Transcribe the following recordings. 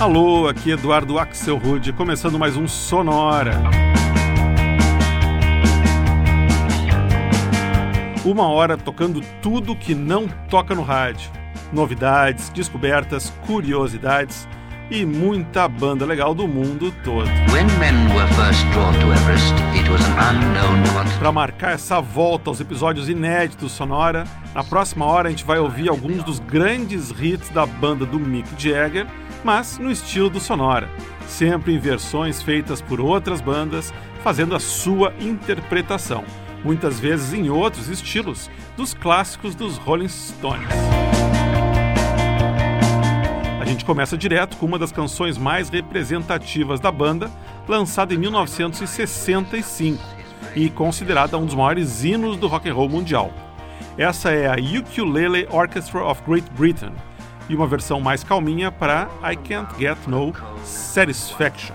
Alô, aqui Eduardo Axel Rude, começando mais um Sonora. Uma hora tocando tudo que não toca no rádio. Novidades, descobertas, curiosidades e muita banda legal do mundo todo. Para marcar essa volta aos episódios inéditos Sonora, na próxima hora a gente vai ouvir alguns dos grandes hits da banda do Mick Jagger mas no estilo do Sonora, sempre em versões feitas por outras bandas, fazendo a sua interpretação, muitas vezes em outros estilos, dos clássicos dos Rolling Stones. A gente começa direto com uma das canções mais representativas da banda, lançada em 1965 e considerada um dos maiores hinos do rock and roll mundial. Essa é a Ukulele Orchestra of Great Britain, e uma versão mais calminha para I Can't Get No Satisfaction.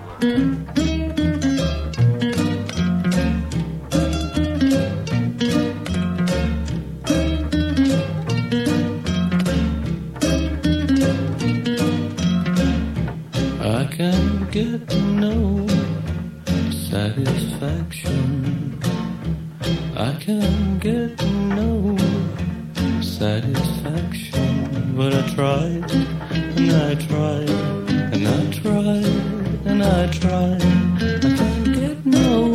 I can't get no satisfaction. I can't get no satisfaction. But I tried, and I tried, and I tried, and I tried. I can't get no,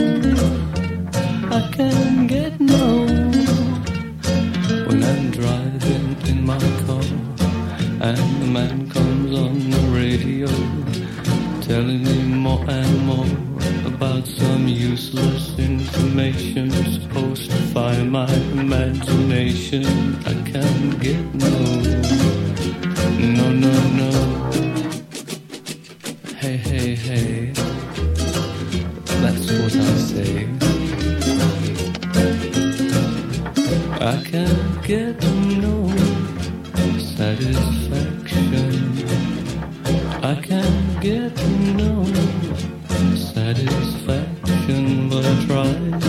I can't get no. When I'm driving in my car, and the man comes on the radio, telling me more and more about some useless information supposed to fire my imagination. I can't get no. No, no, no. Hey, hey, hey. That's what I say. I can't get no satisfaction. I can't get no satisfaction, but I try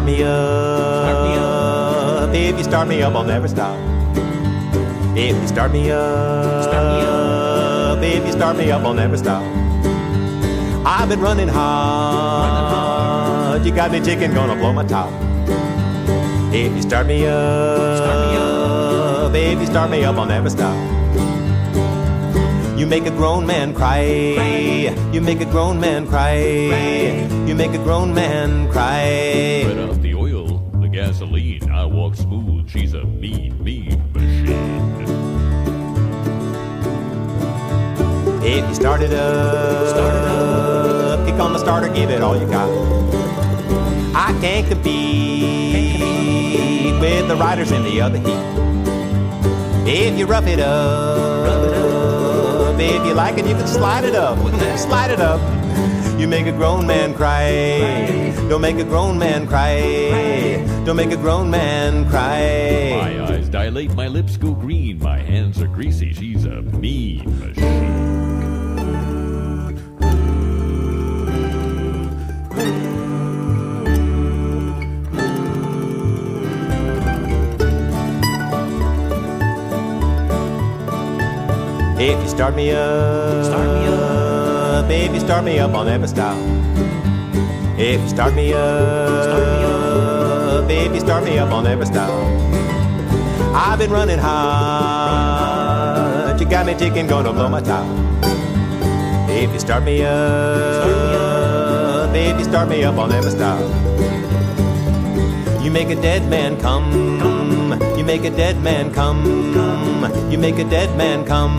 Start me up. Start me up. If you start me up, I'll never stop. If you start me up. Start me up. If you start me up, I'll never stop. I've been running hard. Running hard. You got me chicken, gonna blow my top. If you start me up. Start me up. If you start me up, I'll never stop. You make a grown man cry. You make a grown man cry. You make a grown man cry. Right off the oil, the gasoline, I walk smooth. She's a mean, mean machine. If you start it up, start it up, kick on the starter, give it all you got. I can't compete with the riders in the other heat. If you rough it up, rough it up. If you like it, you can slide it up. slide it up. You make a grown man cry. Don't make a grown man cry. Don't make a grown man cry. My eyes dilate, my lips go green, my hands are greasy. She's a mean machine. If you start me up, start me up, baby, start me up, I'll never stop. If you start me up, start me up, baby, start me up, I'll never stop. I've been running hard, you got me ticking, gonna blow my top. If you start me up, start me up, baby, start me up, I'll never stop. You make a dead man come, come. You make a dead man come. You make a dead man come.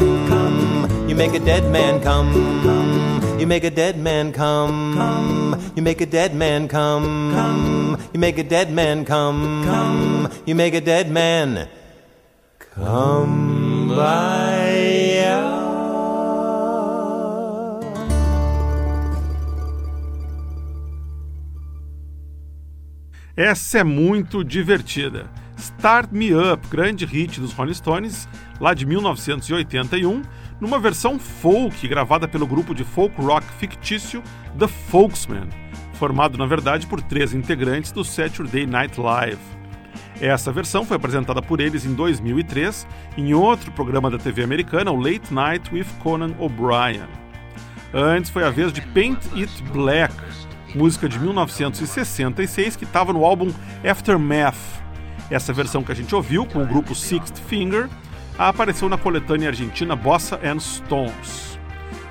You make a dead man come. You make a dead man come. You make a dead man come. You make a dead man come. You make a dead man come by. Essa é muito divertida. Start Me Up, grande hit dos Rolling Stones, lá de 1981, numa versão folk gravada pelo grupo de folk rock fictício The Folksmen, formado na verdade por três integrantes do Saturday Night Live. Essa versão foi apresentada por eles em 2003 em outro programa da TV americana, o Late Night with Conan O'Brien. Antes foi a vez de Paint It Black, música de 1966 que estava no álbum Aftermath. Essa versão que a gente ouviu, com o grupo Sixth Finger, apareceu na coletânea argentina Bossa and Stones.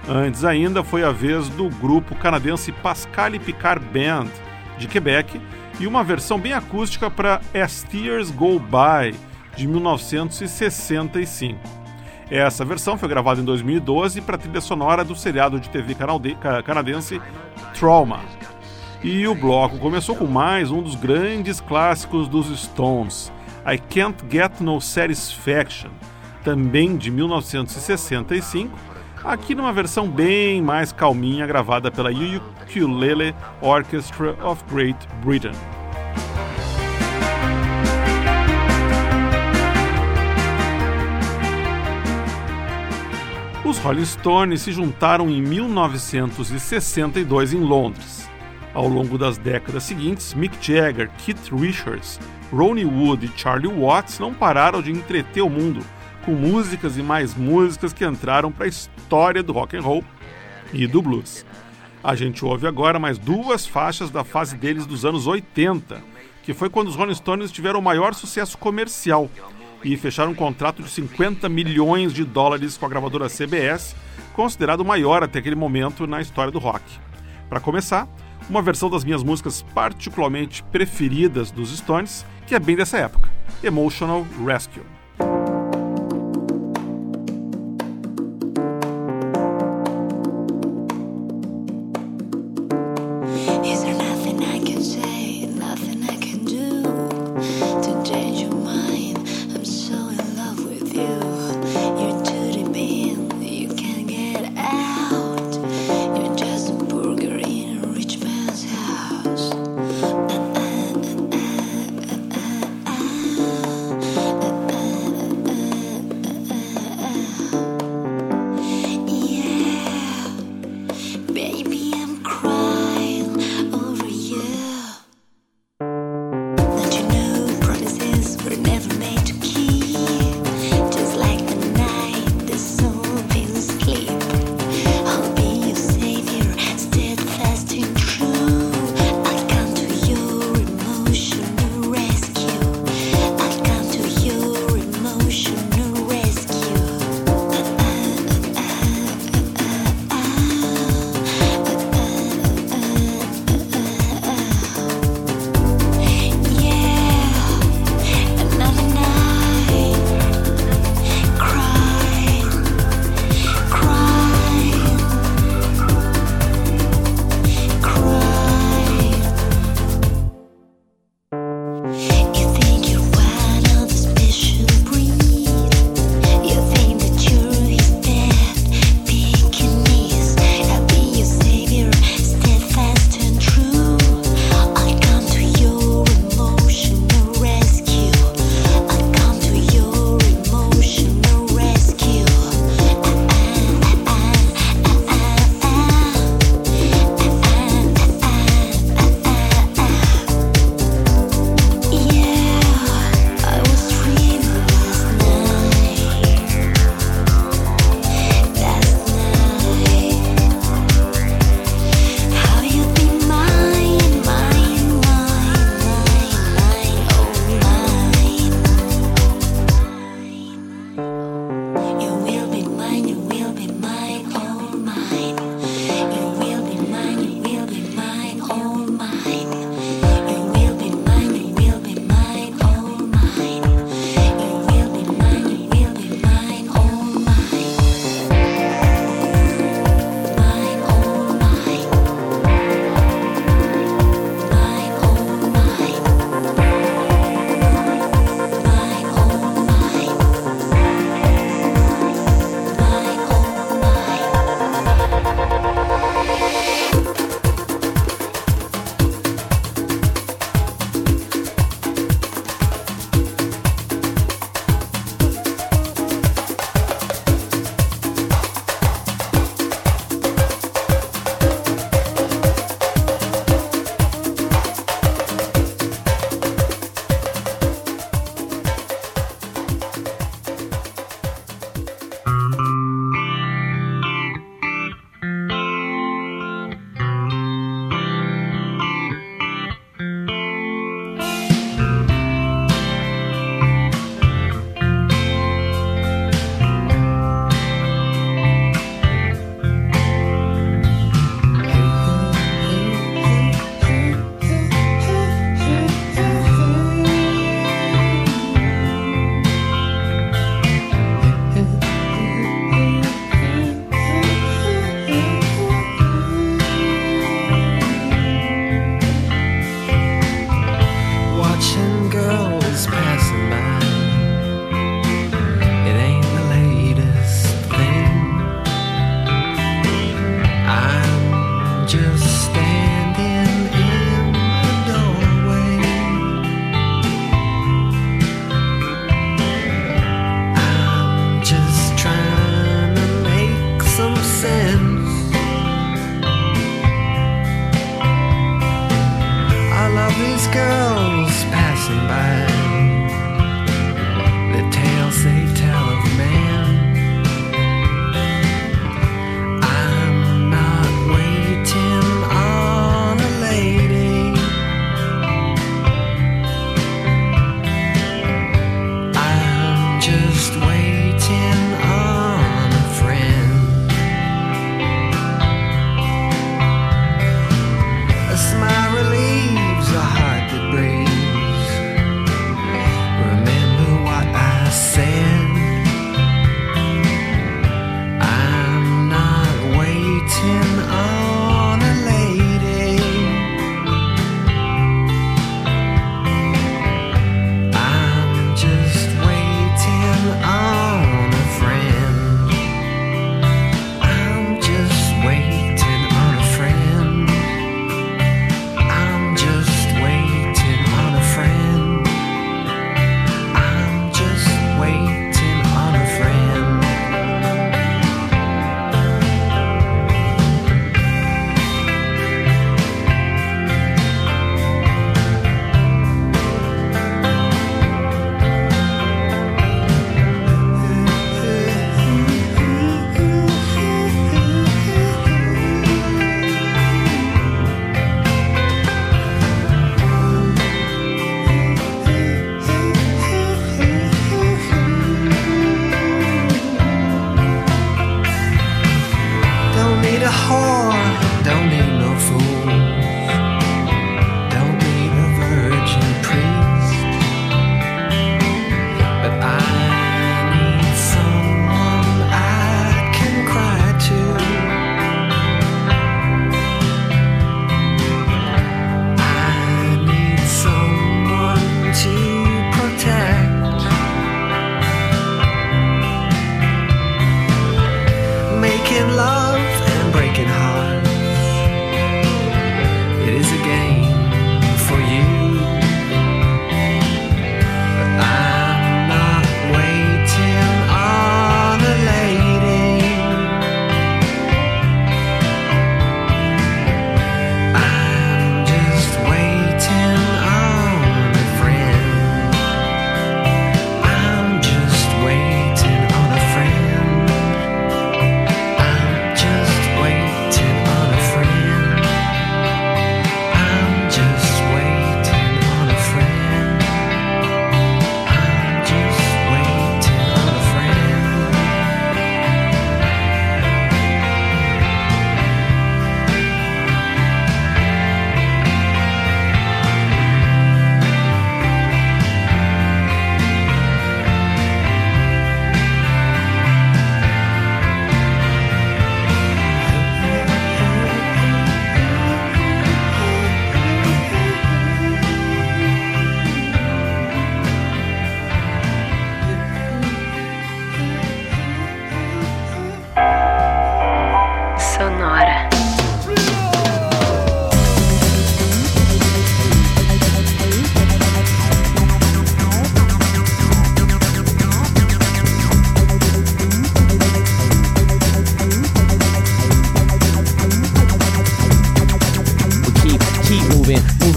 Antes ainda foi a vez do grupo canadense Pascal Picard Band, de Quebec, e uma versão bem acústica para As Tears Go By, de 1965. Essa versão foi gravada em 2012 para a trilha sonora do seriado de TV canadense Trauma. E o bloco começou com mais um dos grandes clássicos dos Stones, I Can't Get No Satisfaction, também de 1965, aqui numa versão bem mais calminha gravada pela Ukulele Orchestra of Great Britain. Os Rolling Stones se juntaram em 1962 em Londres. Ao longo das décadas seguintes, Mick Jagger, Keith Richards, Ronnie Wood e Charlie Watts não pararam de entreter o mundo com músicas e mais músicas que entraram para a história do rock and roll e do blues. A gente ouve agora mais duas faixas da fase deles dos anos 80, que foi quando os Rolling Stones tiveram o maior sucesso comercial e fecharam um contrato de 50 milhões de dólares com a gravadora CBS, considerado o maior até aquele momento na história do rock. Para começar, uma versão das minhas músicas particularmente preferidas dos Stones, que é bem dessa época, Emotional Rescue.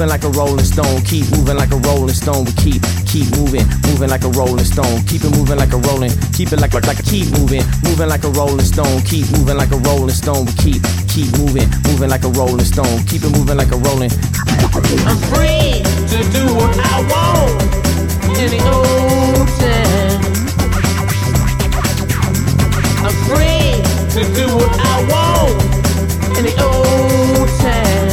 Moving like a rolling stone. Keep moving like a rolling stone. We keep keep moving moving like a rolling stone. Keep it moving like a rolling keep it like like, like keep moving moving like a rolling stone. Keep moving like a rolling stone. We keep keep moving moving like a rolling stone. Keep it moving like a rolling. I'm free to do what I want in the town. I'm free to do what I want in the old town.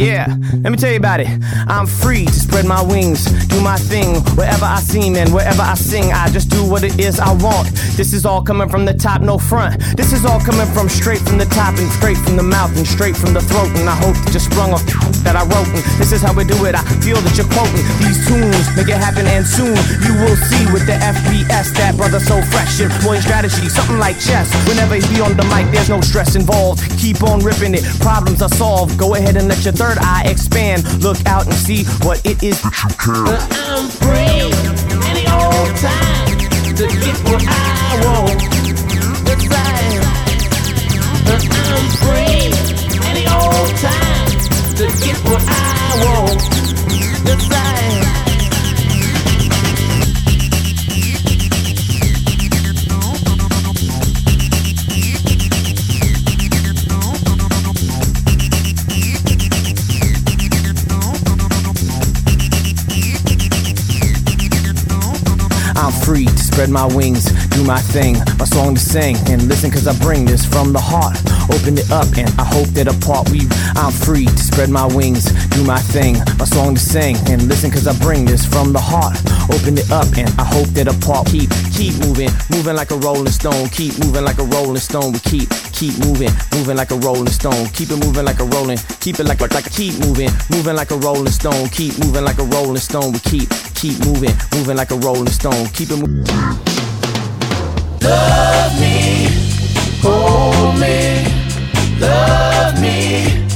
Yeah, let me tell you about it. I'm free to spread my wings, do my thing wherever I seem and wherever I sing. I just do what it is I want. This is all coming from the top, no front. This is all coming from straight from the top and straight from the mouth and straight from the throat. And I hope that you sprung off that I wrote. And this is how we do it. I feel that you're quoting these tunes, make it happen, and soon you will see with the FBS that brother so fresh and boy strategy, something like chess. Whenever he on the mic, there's no stress involved. Keep on ripping it, problems are solved. Go ahead and let your third eye expand. Look out and see what it is that you can. I'm free any old time to get what I want. Yes, I am. I'm free any old time to get what I want. Yes, I I'm free to spread my wings, do my thing, my song to sing, and listen cause I bring this from the heart. Open it up and I hope that apart we I'm free to spread my wings, do my thing, my song to sing, and listen cause I bring this from the heart. Open it up and I hope that apart keep keep moving, moving like a rolling stone, keep moving like a rolling stone. We keep keep moving, moving like a rolling stone, keep it moving like a rolling, keep it like like, like keep moving, moving like a rolling stone, keep moving like a rolling stone. We keep keep moving, moving like a rolling stone, keep it moving. Love me, hold me, love me,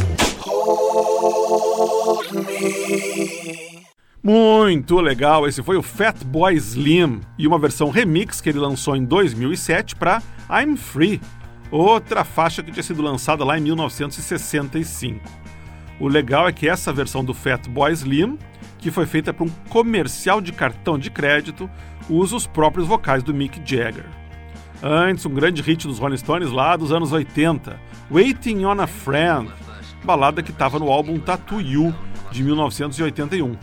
hold me. Muito legal, esse foi o Fatboy Slim e uma versão remix que ele lançou em 2007 para I'm Free, outra faixa que tinha sido lançada lá em 1965. O legal é que essa versão do Fatboy Slim, que foi feita para um comercial de cartão de crédito, usa os próprios vocais do Mick Jagger. Antes, um grande hit dos Rolling Stones lá dos anos 80, Waiting on a Friend, balada que estava no álbum Tattoo You de 1981.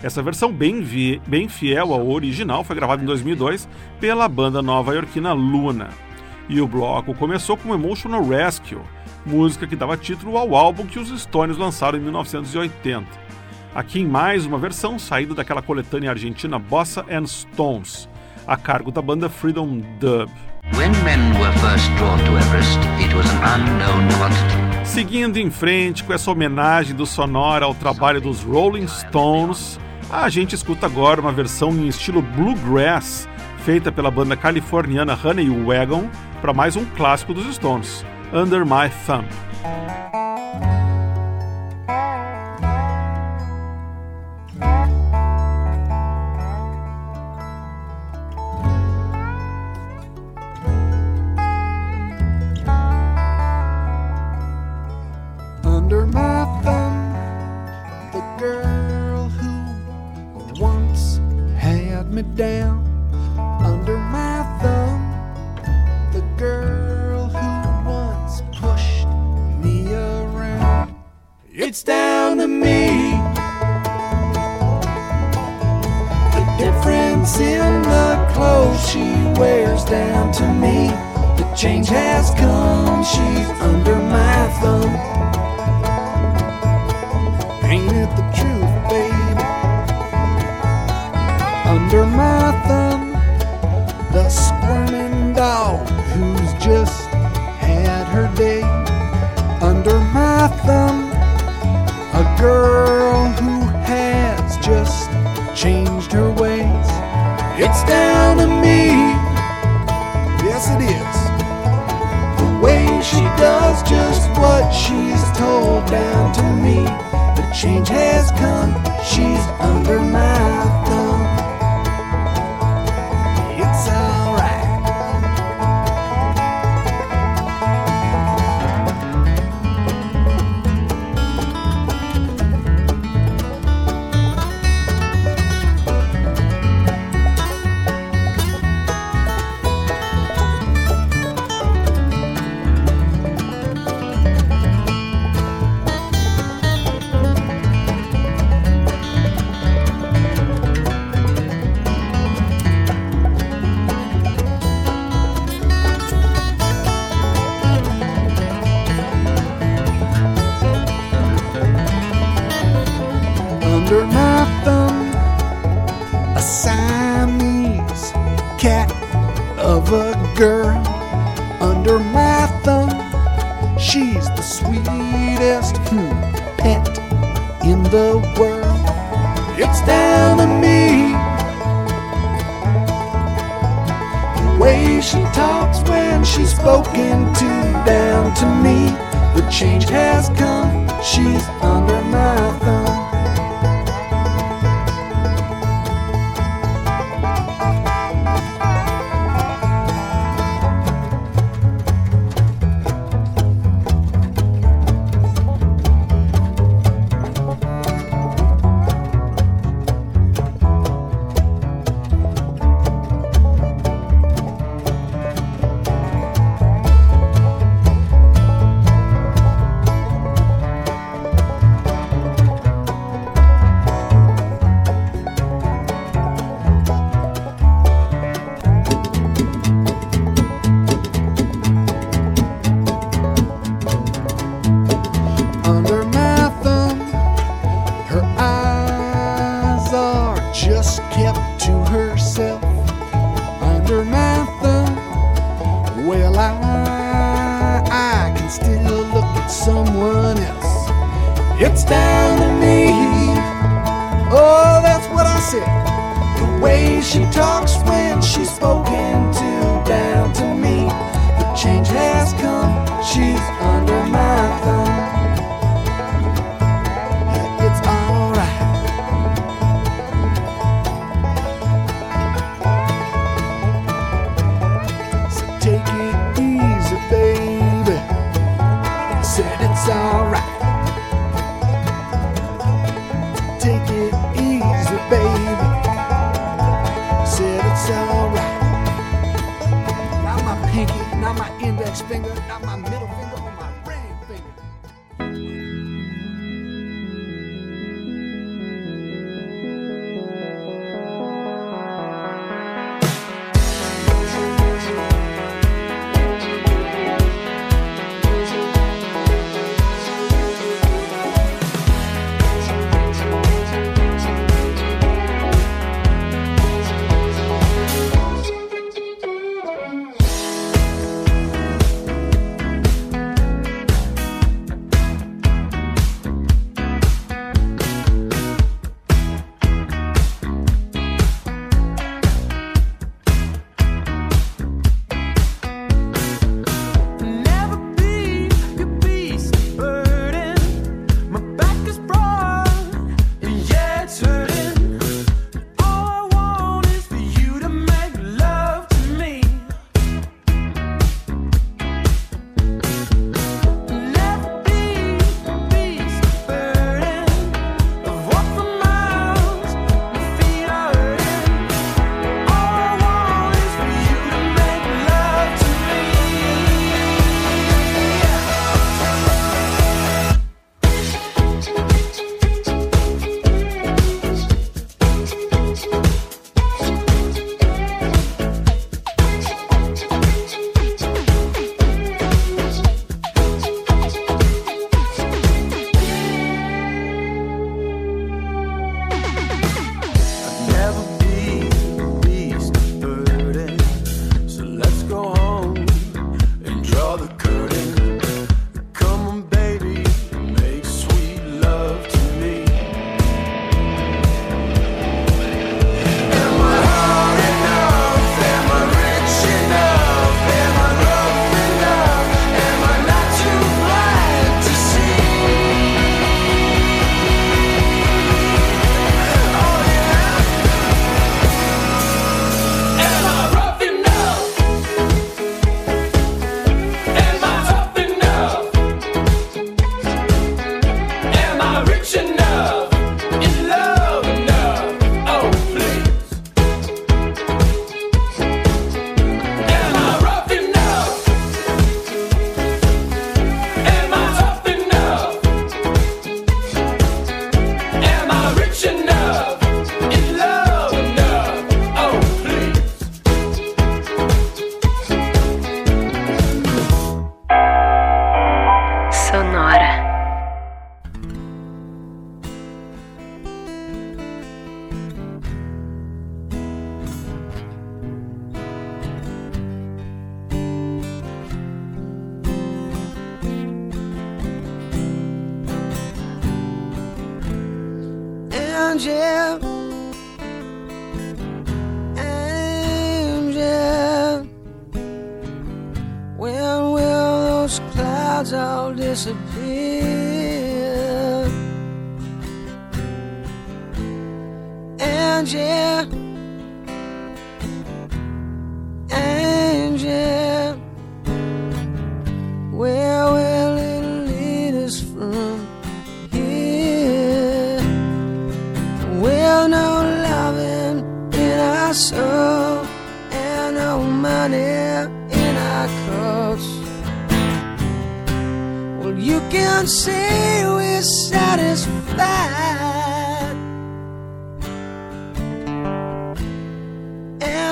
Essa versão bem, vi- bem fiel ao original foi gravada em 2002 pela banda nova-iorquina Luna. E o bloco começou com Emotional Rescue, música que dava título ao álbum que os Stones lançaram em 1980. Aqui em mais uma versão saída daquela coletânea argentina Bossa and Stones, a cargo da banda Freedom Dub. When men were first drawn to Everest, it was an unknown quantity. Seguindo em frente com essa homenagem do Sonora ao trabalho dos Rolling Stones, a gente escuta agora uma versão em estilo bluegrass, feita pela banda californiana Honey Wagon, para mais um clássico dos Stones, Under My Thumb. Me down under my thumb. The girl who once pushed me around. It's down to me. The difference in the clothes she wears down to me. The change has come. She's under my thumb change.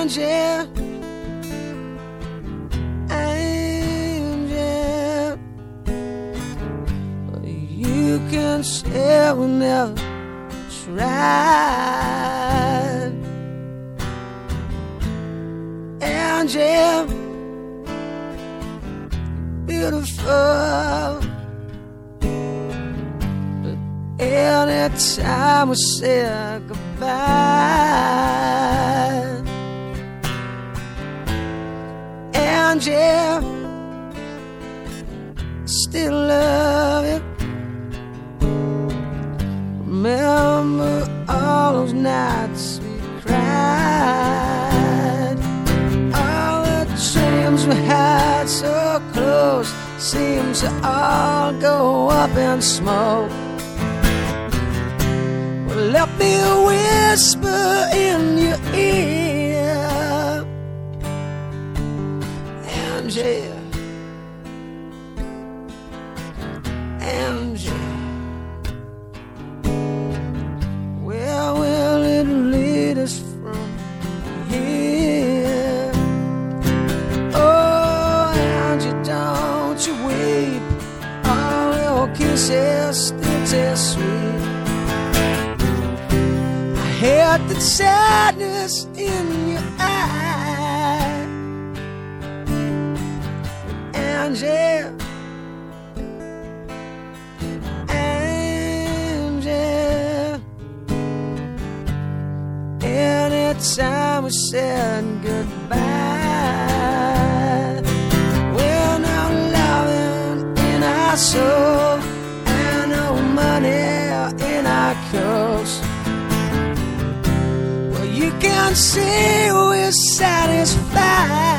Angel, angel, you can say we never tried. Angel, beautiful. Anytime we say goodbye, Angel, still love you. Remember all those nights we cried. All the dreams we had so close seems to all go up in smoke. Well, let me whisper in your ear, Angel. Where will it lead us from here? Oh, Angie, don't you weep. All your kisses still taste sweet. I heard that sadness in Angie. Angel. Anytime we said goodbye, we're now loving in our soul and no money in our coats. Well, you can see we're satisfied,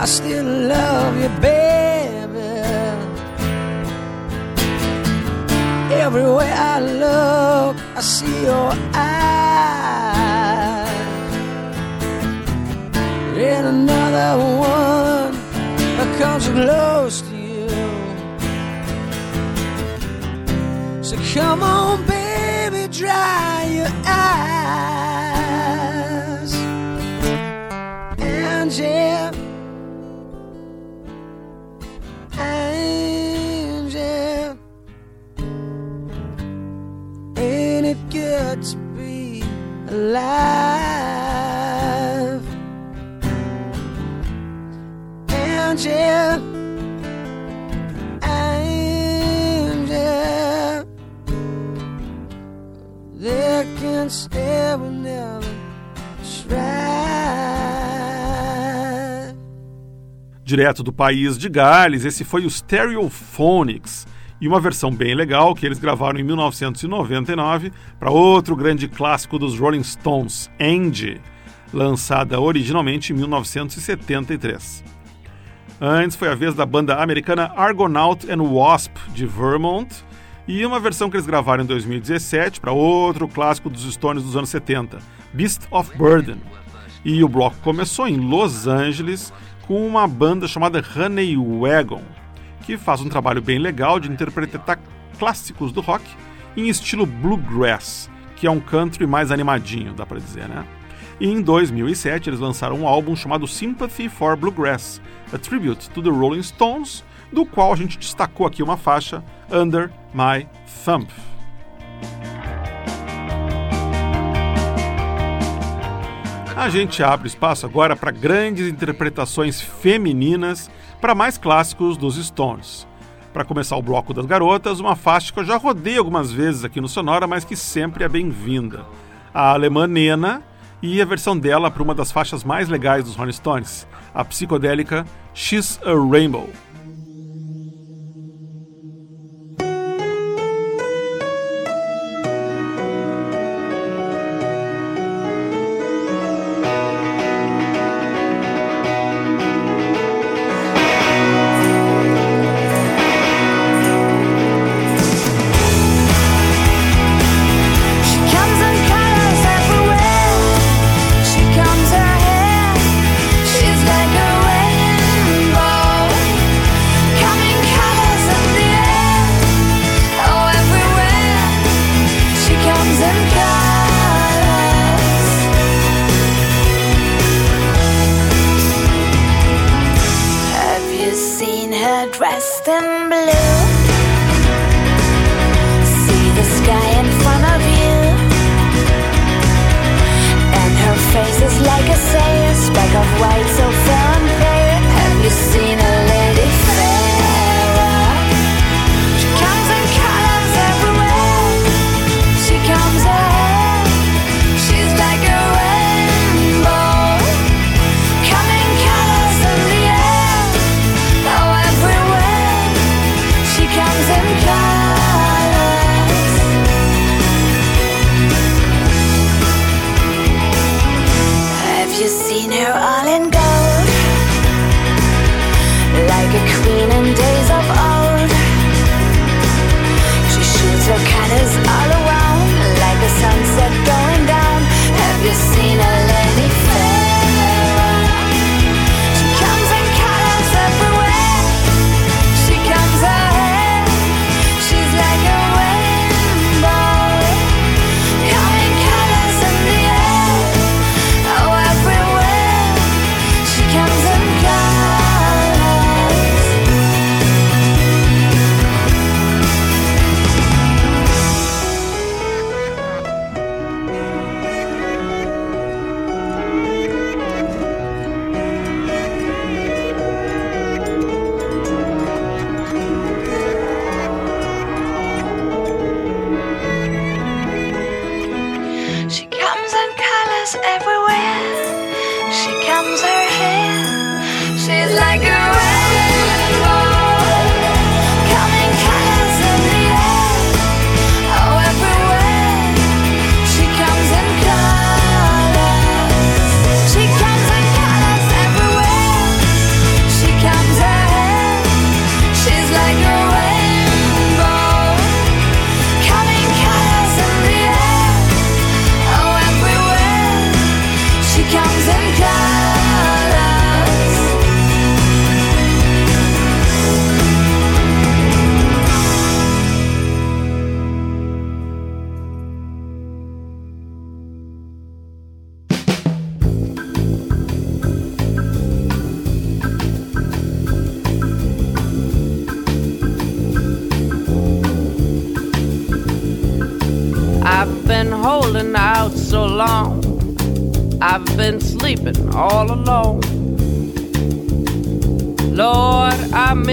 I still love you, baby. Everywhere I look, I see your eyes. And another one comes close to you. So come on, baby, dry your eyes. Alive? Angel, angel, they can stay we never. Direto do país de Gales, esse foi o Stereophonics, e uma versão bem legal que eles gravaram em 1999 para outro grande clássico dos Rolling Stones, Angie, lançada originalmente em 1973. Antes foi a vez da banda americana Argonaut and Wasp de Vermont e uma versão que eles gravaram em 2017 para outro clássico dos Stones dos anos 70, Beast of Burden. E o bloco começou em Los Angeles com uma banda chamada Honey Wagon, que faz um trabalho bem legal de interpretar clássicos do rock em estilo bluegrass, que é um country mais animadinho, dá pra dizer, né? E em 2007 eles lançaram um álbum chamado Sympathy for Bluegrass, a tribute to the Rolling Stones, do qual a gente destacou aqui uma faixa, Under My Thumb. A gente abre espaço agora para grandes interpretações femininas para mais clássicos dos Stones. Para começar o bloco das garotas, uma faixa que eu já rodei algumas vezes aqui no Sonora, mas que sempre é bem-vinda. A alemã Nena e a versão dela para uma das faixas mais legais dos Rolling Stones, a psicodélica She's a Rainbow.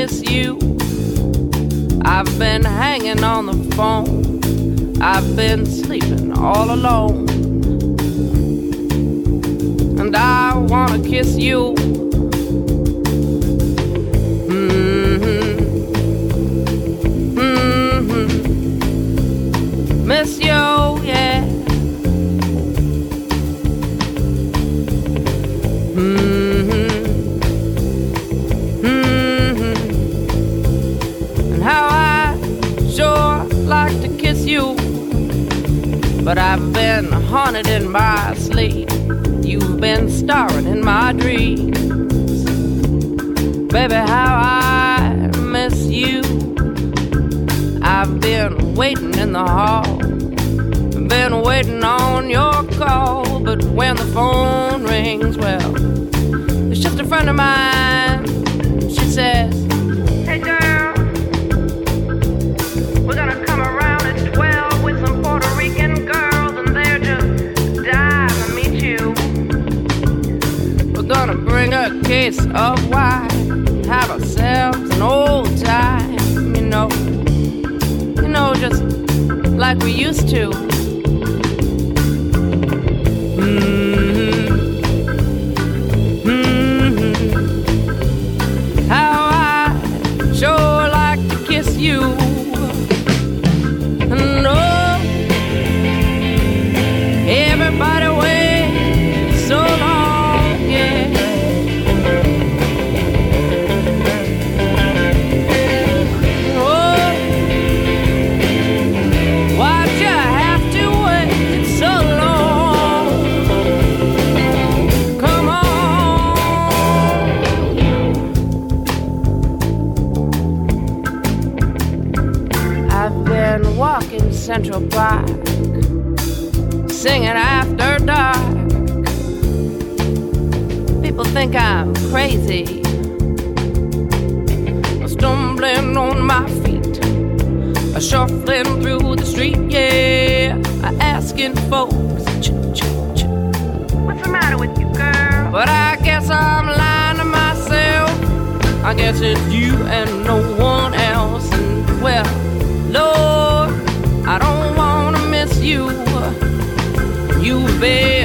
Miss you. I've been hanging on the phone. I've been sleeping all alone. And I wanna kiss you. Haunted in my sleep. You've been starring in my dreams. Baby, how I miss you. I've been waiting in the hall. Been waiting on your call, but when the phone rings, well, it's just a friend of mine. She says, case of why have ourselves an old time, you know, you know, just like we used to. easy. Stumbling on my feet, I'm shuffling through the street, yeah. I'm Asking folks, what's the matter with you, girl? But I guess I'm lying to myself. I guess it's you and no one else. And well, Lord, I don't wanna miss you. You better.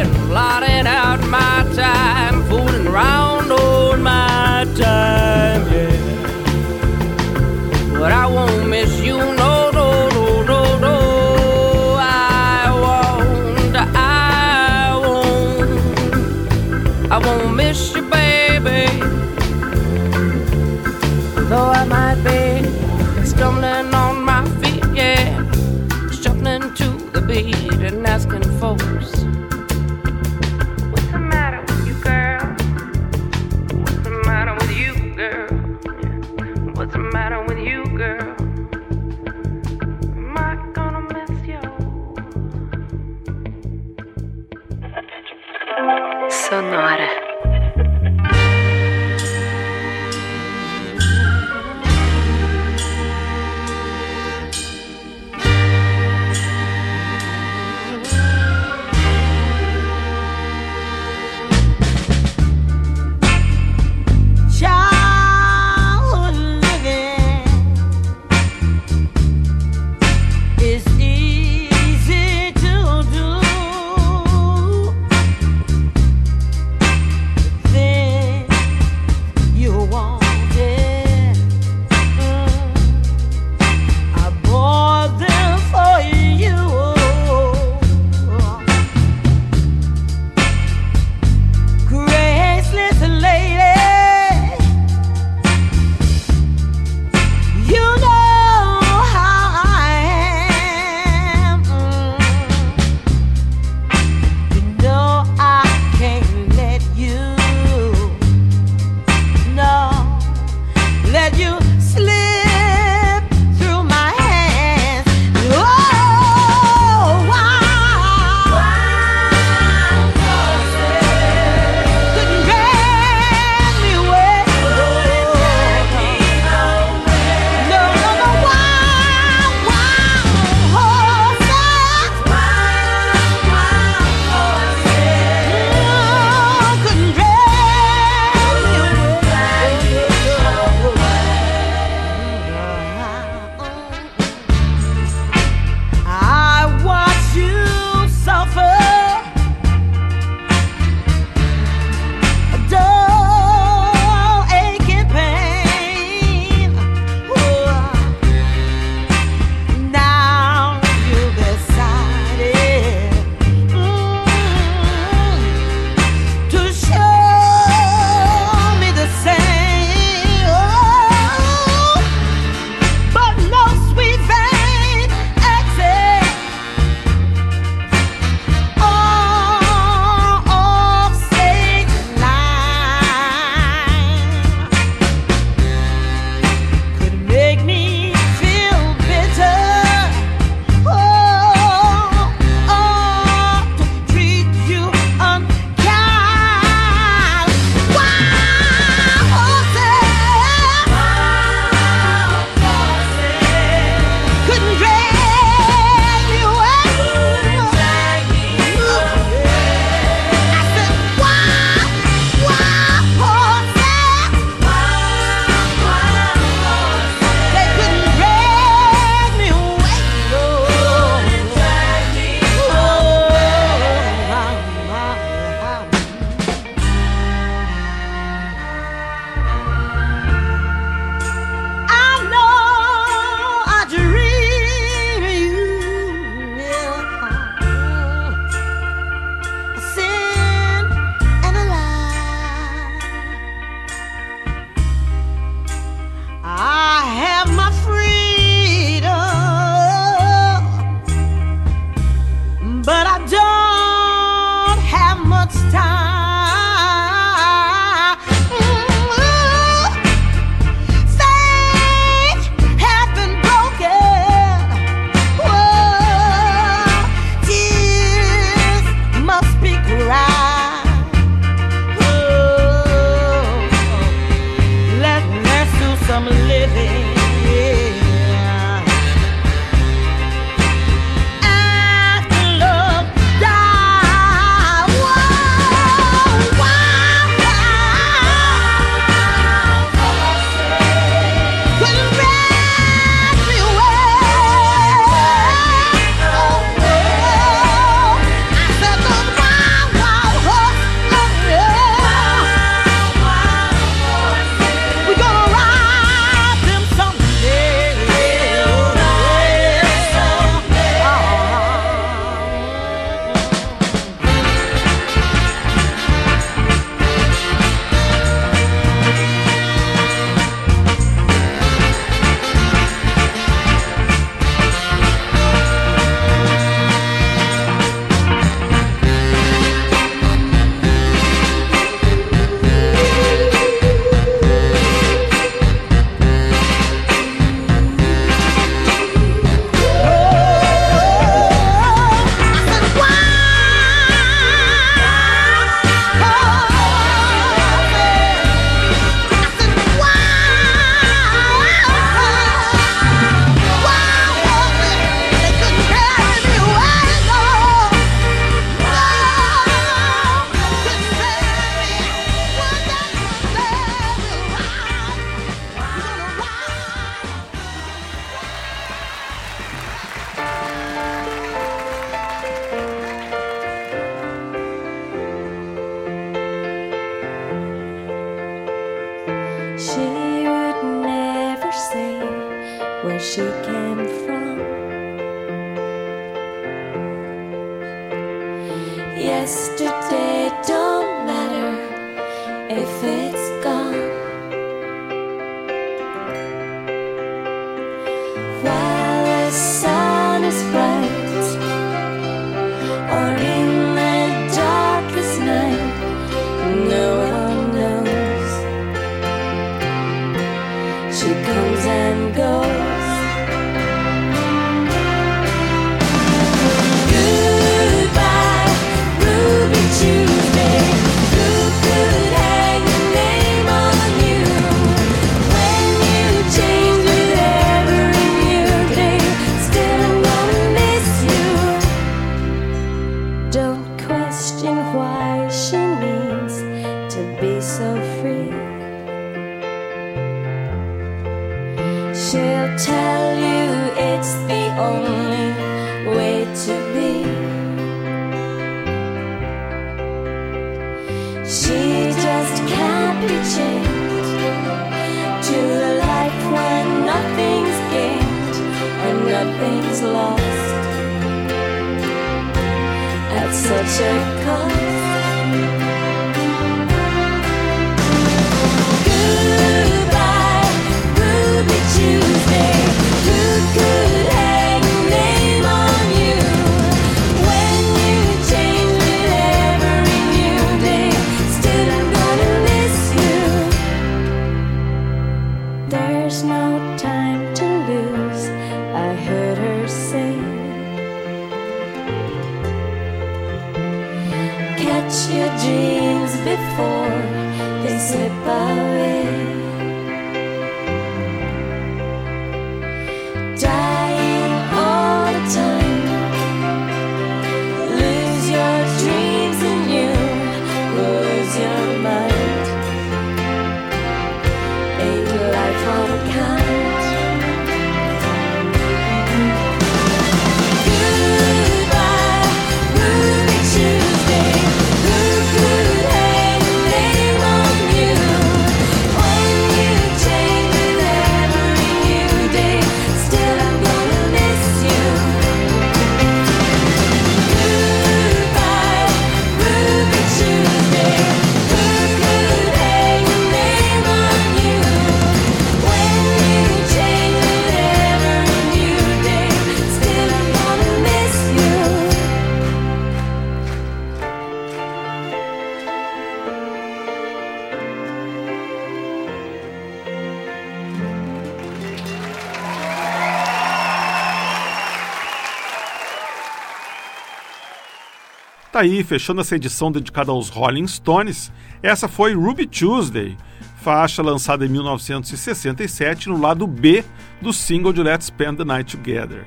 Aí, fechando essa edição dedicada aos Rolling Stones, essa foi Ruby Tuesday, faixa lançada em 1967 no lado B do single de Let's Spend the Night Together.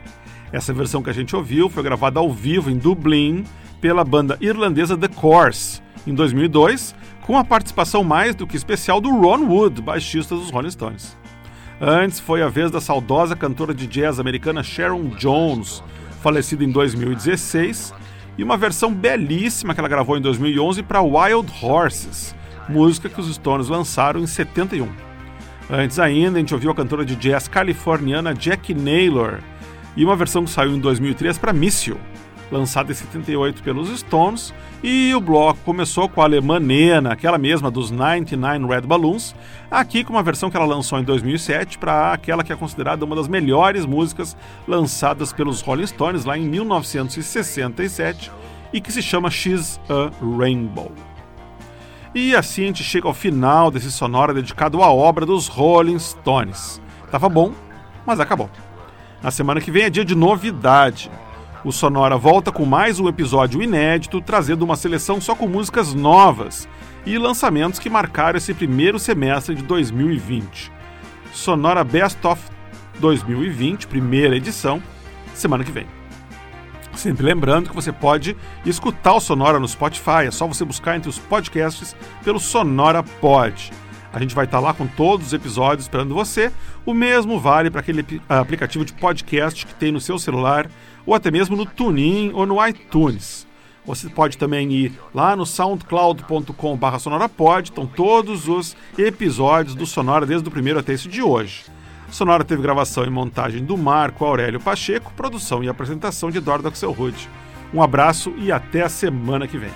Essa versão que a gente ouviu foi gravada ao vivo em Dublin pela banda irlandesa The Course em 2002, com a participação mais do que especial do Ron Wood, baixista dos Rolling Stones. Antes foi a vez da saudosa cantora de jazz americana Sharon Jones, falecida em 2016, e uma versão belíssima que ela gravou em 2011 para Wild Horses, música que os Stones lançaram em 71. Antes ainda, a gente ouviu a cantora de jazz californiana Jackie Naylor e uma versão que saiu em 2003 para Miss You, lançada em 78 pelos Stones, e o bloco começou com a alemã Nena, aquela mesma dos 99 Red Balloons, aqui com uma versão que ela lançou em 2007 para aquela que é considerada uma das melhores músicas lançadas pelos Rolling Stones lá em 1967 e que se chama She's a Rainbow. E assim a gente chega ao final desse sonora dedicado à obra dos Rolling Stones. Tava bom, mas acabou. Na semana que vem é dia de novidade. O Sonora volta com mais um episódio inédito, trazendo uma seleção só com músicas novas e lançamentos que marcaram esse primeiro semestre de 2020. Sonora Best of 2020, primeira edição, semana que vem. Sempre lembrando que você pode escutar o Sonora no Spotify, é só você buscar entre os podcasts pelo Sonora Pod. A gente vai estar lá com todos os episódios esperando você. O mesmo vale para aquele aplicativo de podcast que tem no seu celular ou até mesmo no TuneIn ou no iTunes. Você pode também ir lá no soundcloud.com.br sonorapod, estão todos os episódios do Sonora desde o primeiro até esse de hoje. Sonora teve gravação e montagem do Marco Aurélio Pacheco, produção e apresentação de Eduardo Axelrod. Um abraço e até a semana que vem.